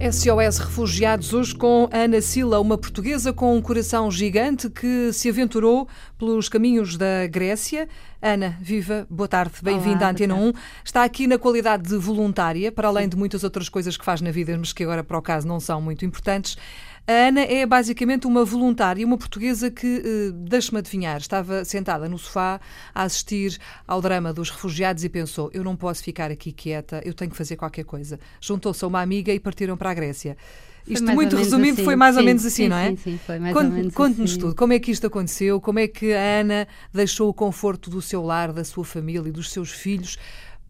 SOS Refugiados, hoje com Ana Sila, uma portuguesa com um coração gigante que se aventurou pelos caminhos da Grécia. Ana, viva, boa tarde, bem-vinda à Antena 1. Está aqui na qualidade de voluntária, para além de muitas outras coisas que faz na vida, mas que agora, para o caso, não são muito importantes. A Ana é basicamente uma voluntária, uma portuguesa que, eh, deixe-me adivinhar, estava sentada no sofá a assistir ao drama dos refugiados e pensou: eu não posso ficar aqui quieta, eu tenho que fazer qualquer coisa. Juntou-se a uma amiga e partiram para a Grécia. Isto muito resumido assim. foi mais sim, ou menos assim, sim, não é? Sim, sim, foi mais Conte, ou menos Conte-nos assim. tudo, como é que isto aconteceu, como é que a Ana deixou o conforto do seu lar, da sua família e dos seus filhos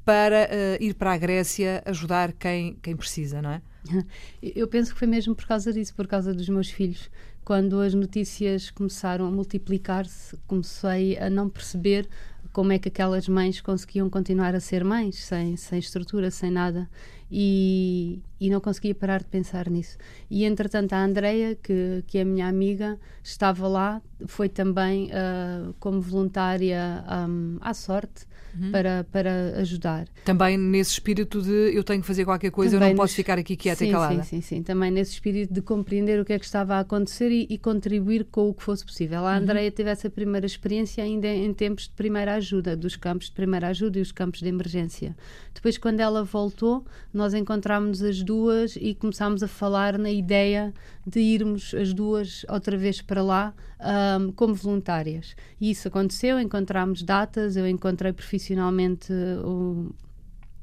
para eh, ir para a Grécia ajudar quem, quem precisa, não é? Eu penso que foi mesmo por causa disso, por causa dos meus filhos. Quando as notícias começaram a multiplicar-se, comecei a não perceber como é que aquelas mães conseguiam continuar a ser mães, sem, sem estrutura, sem nada. E, e não conseguia parar de pensar nisso. E entretanto, a Andreia, que, que é minha amiga, estava lá, foi também uh, como voluntária um, à sorte. Uhum. Para, para ajudar. Também nesse espírito de eu tenho que fazer qualquer coisa, Também eu não posso ficar aqui quieta sim, e calada. Sim, sim, sim. Também nesse espírito de compreender o que é que estava a acontecer e, e contribuir com o que fosse possível. Uhum. A Andreia teve essa primeira experiência ainda em tempos de primeira ajuda, dos campos de primeira ajuda e os campos de emergência. Depois, quando ela voltou, nós encontrámos as duas e começámos a falar na ideia de irmos as duas outra vez para lá ahm, como voluntárias. E isso aconteceu, encontramos datas, eu encontrei profissionalmente o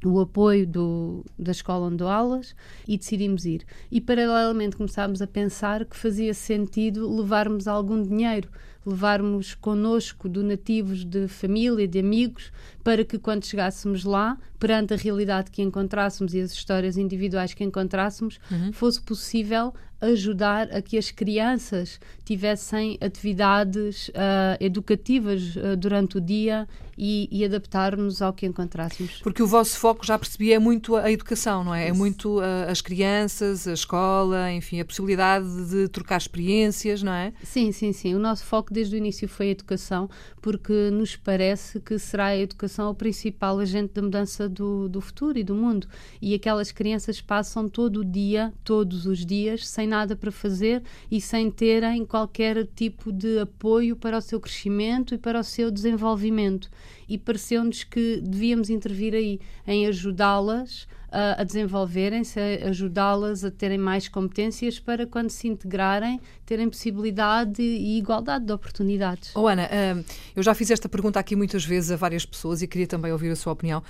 o apoio do, da escola onde dou aulas e decidimos ir. E paralelamente começámos a pensar que fazia sentido levarmos algum dinheiro, levarmos connosco donativos de família, de amigos, para que quando chegássemos lá, perante a realidade que encontrássemos e as histórias individuais que encontrássemos, fosse possível ajudar a que as crianças tivessem atividades ah, educativas ah, durante o dia e, e adaptar-nos ao que encontrássemos. Porque o vosso foco, já percebi, é muito a educação, não é? É muito ah, as crianças, a escola, enfim, a possibilidade de trocar experiências, não é? Sim, sim, sim. O nosso foco desde o início foi a educação, porque nos parece que será a educação o principal agente da mudança do, do futuro e do mundo. E aquelas crianças passam todo o dia, todos os dias, sem nada para fazer e sem terem qualquer tipo de apoio para o seu crescimento e para o seu desenvolvimento. E pareceu-nos que devíamos intervir aí, em ajudá-las a, desenvolverem-se, a ajudá-las a terem mais competências para quando se integrarem terem possibilidade e igualdade de oportunidades. Oh, Ana, ah, eu já fiz esta pergunta aqui muitas vezes a várias pessoas e queria também ouvir a sua opinião.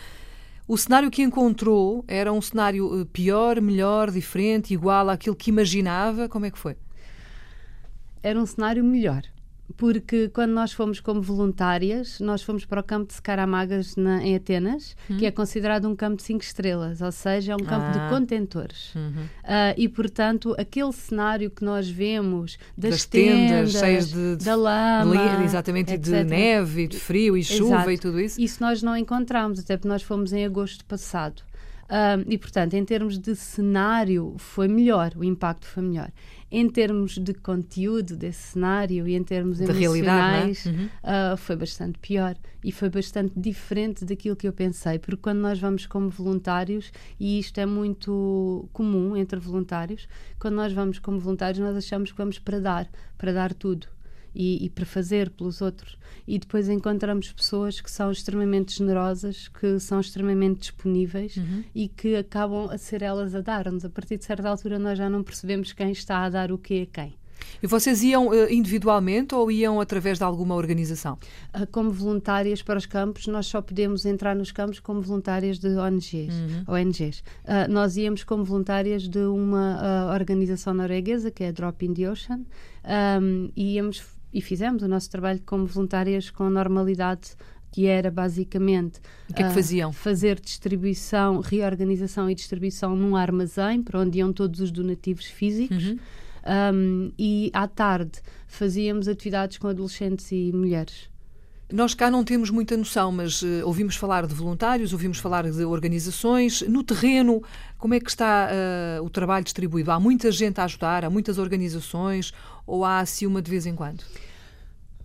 O cenário que encontrou era um cenário eh, pior, melhor, diferente, igual àquilo que imaginava? Como é que foi? Era um cenário melhor. Porque quando nós fomos como voluntárias, nós fomos para o campo de Scaramagas na, em Atenas, que é considerado um campo de cinco estrelas, ou seja, é um campo Ah. de contentores. Ah, e, portanto, aquele cenário que nós vemos das, Das tendas cheias de- de- da lama, Ali, exatamente, e de etc. neve, e de frio, e chuva Exato. e tudo isso? Isso nós não encontramos, até porque nós fomos em agosto passado. E, portanto, em termos de cenário, foi melhor, o impacto foi melhor. Em termos de conteúdo desse cenário e em termos De realidade, emocionais, é? Uhum. ah, foi bastante pior e foi bastante diferente daquilo que eu pensei, porque quando nós vamos como voluntários, e isto é muito comum entre voluntários, quando nós vamos como voluntários, nós achamos que vamos para dar, para dar tudo. E, e para fazer pelos outros. E depois encontramos pessoas que são extremamente generosas, que são extremamente disponíveis Uhum. e que acabam a ser elas a dar-nos. A partir de certa altura, nós já não percebemos quem está a dar o que a quem. E vocês iam eh, individualmente ou iam através de alguma organização? Ah, como voluntárias para os campos, nós só podemos entrar nos campos como voluntárias de ONGs. ONGs. Ah, nós íamos como voluntárias de uma ah, organização norueguesa, que é Drop in the Ocean, ahm, e íamos e fizemos o nosso trabalho como voluntárias com normalidade que era basicamente O que é que ah, faziam? fazer distribuição, reorganização e distribuição num armazém para onde iam todos os donativos físicos. Uhum. Um, e à tarde fazíamos atividades com adolescentes e mulheres. Nós cá não temos muita noção, mas eh, ouvimos falar de voluntários, ouvimos falar de organizações. No terreno, como é que está eh, o trabalho distribuído? Há muita gente a ajudar, há muitas organizações ou há assim uma de vez em quando?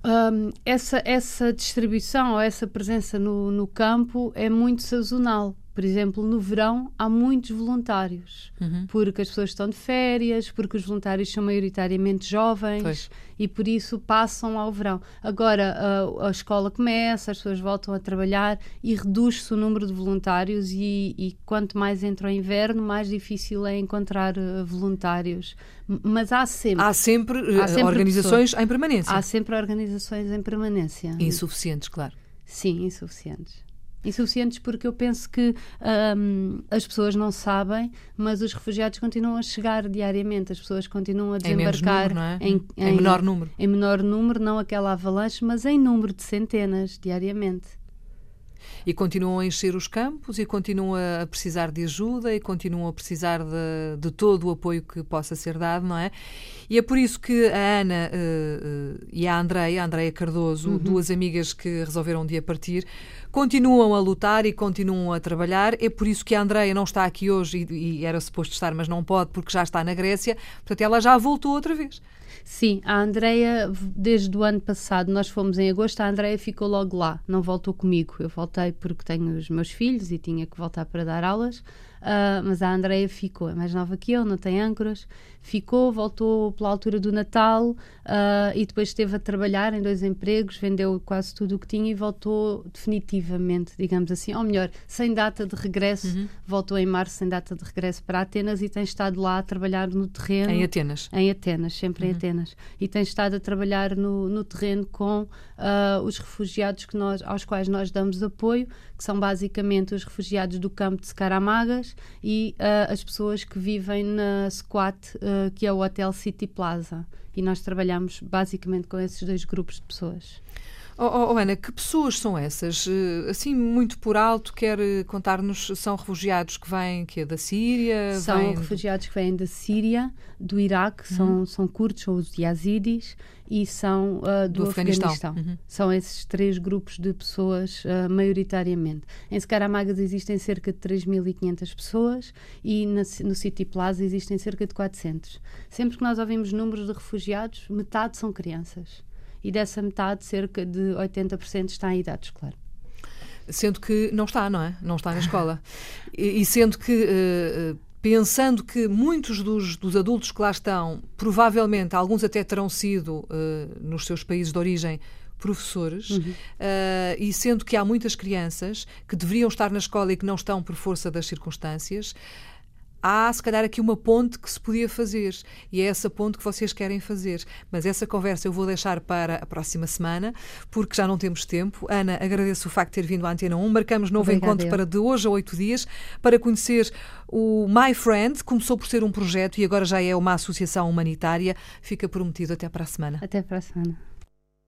Um, essa, essa distribuição ou essa presença no, no campo é muito sazonal. Por exemplo, no verão há muitos voluntários, Uhum. porque as pessoas estão de férias, porque os voluntários são maioritariamente jovens Pois. e por isso passam ao verão. Agora a, a escola começa, as pessoas voltam a trabalhar e reduz-se o número de voluntários e, e quanto mais entra o inverno, mais difícil é encontrar eh, voluntários. Mas há sempre, Há sempre, eh, Há sempre organizações em permanência. há sempre organizações em permanência. Insuficientes, claro. Sim, insuficientes. Insuficientes porque eu penso que hum, as pessoas não sabem, mas os refugiados continuam a chegar diariamente, as pessoas continuam a Em desembarcar número, não é? em, Em menor número. em menor número, não aquela avalanche, mas em número de centenas diariamente. E continuam a encher os campos e continuam a precisar de ajuda e continuam a precisar de, de todo o apoio que possa ser dado, não é? E é por isso que a Ana eh, eh, e a Andreia, a Andreia Cardoso, Uhum. duas amigas que resolveram um dia partir, continuam a lutar e continuam a trabalhar. É por isso que a Andreia não está aqui hoje e, e era suposto estar, mas não pode porque já está na Grécia. Portanto, ela já voltou outra vez. Sim, a Andreia, desde o ano passado, nós fomos em agosto, a Andreia ficou logo lá, não voltou comigo. Eu voltei porque tenho os meus filhos e tinha que voltar para dar aulas, ah, mas a Andreia ficou, é mais nova que eu, não tem âncoras. Ficou, voltou pela altura do Natal ah, e depois esteve a trabalhar em dois empregos, vendeu quase tudo o que tinha e voltou definitivamente, digamos assim, ou melhor, sem data de regresso. Voltou em março, sem data de regresso para Atenas e tem estado lá a trabalhar no terreno. Em Atenas. Em Atenas, sempre Uhum. em Atenas. E tem estado a trabalhar no, no terreno com ah, os refugiados que nós, aos quais nós damos apoio, que são basicamente os refugiados do campo de Scaramagas e ah, as pessoas que vivem na Squat, ah, que é o Hotel City Plaza. E nós trabalhamos basicamente com esses dois grupos de pessoas. Oh, oh, Ana, que pessoas são essas? Eh, Assim, muito por alto, quer eh, contar-nos, são refugiados que vêm que é da Síria? São refugiados que vêm da Síria, do Iraque, Uhum. são, são curdos, são os yazidis e são ah, do, Do Afeganistão. Afeganistão. Uhum. São esses três grupos de pessoas, ah, maioritariamente. Em Scaramagas existem cerca de 3.500 pessoas e na no City Plaza existem cerca de 400. Sempre que nós ouvimos números de refugiados, metade são crianças. E dessa metade, cerca de 80% está em idade escolar. Sendo que não está, não é? Não está na escola. E, e sendo que, eh, pensando que muitos dos, dos adultos que lá estão, provavelmente, alguns até terão sido, eh, nos seus países de origem, professores, eh, e sendo que há muitas crianças que deveriam estar na escola e que não estão por força das circunstâncias, há se calhar aqui uma ponte que se podia fazer e é essa ponte que vocês querem fazer. Mas essa conversa eu vou deixar para a próxima semana porque já não temos tempo. Ana, agradeço o facto de ter vindo à Antena 1. Marcamos novo Obrigada, encontro eu. para de hoje a oito dias para conhecer o My Friend. Começou por ser um projeto e agora já é uma associação humanitária. Fica prometido até para a semana. Até para a semana.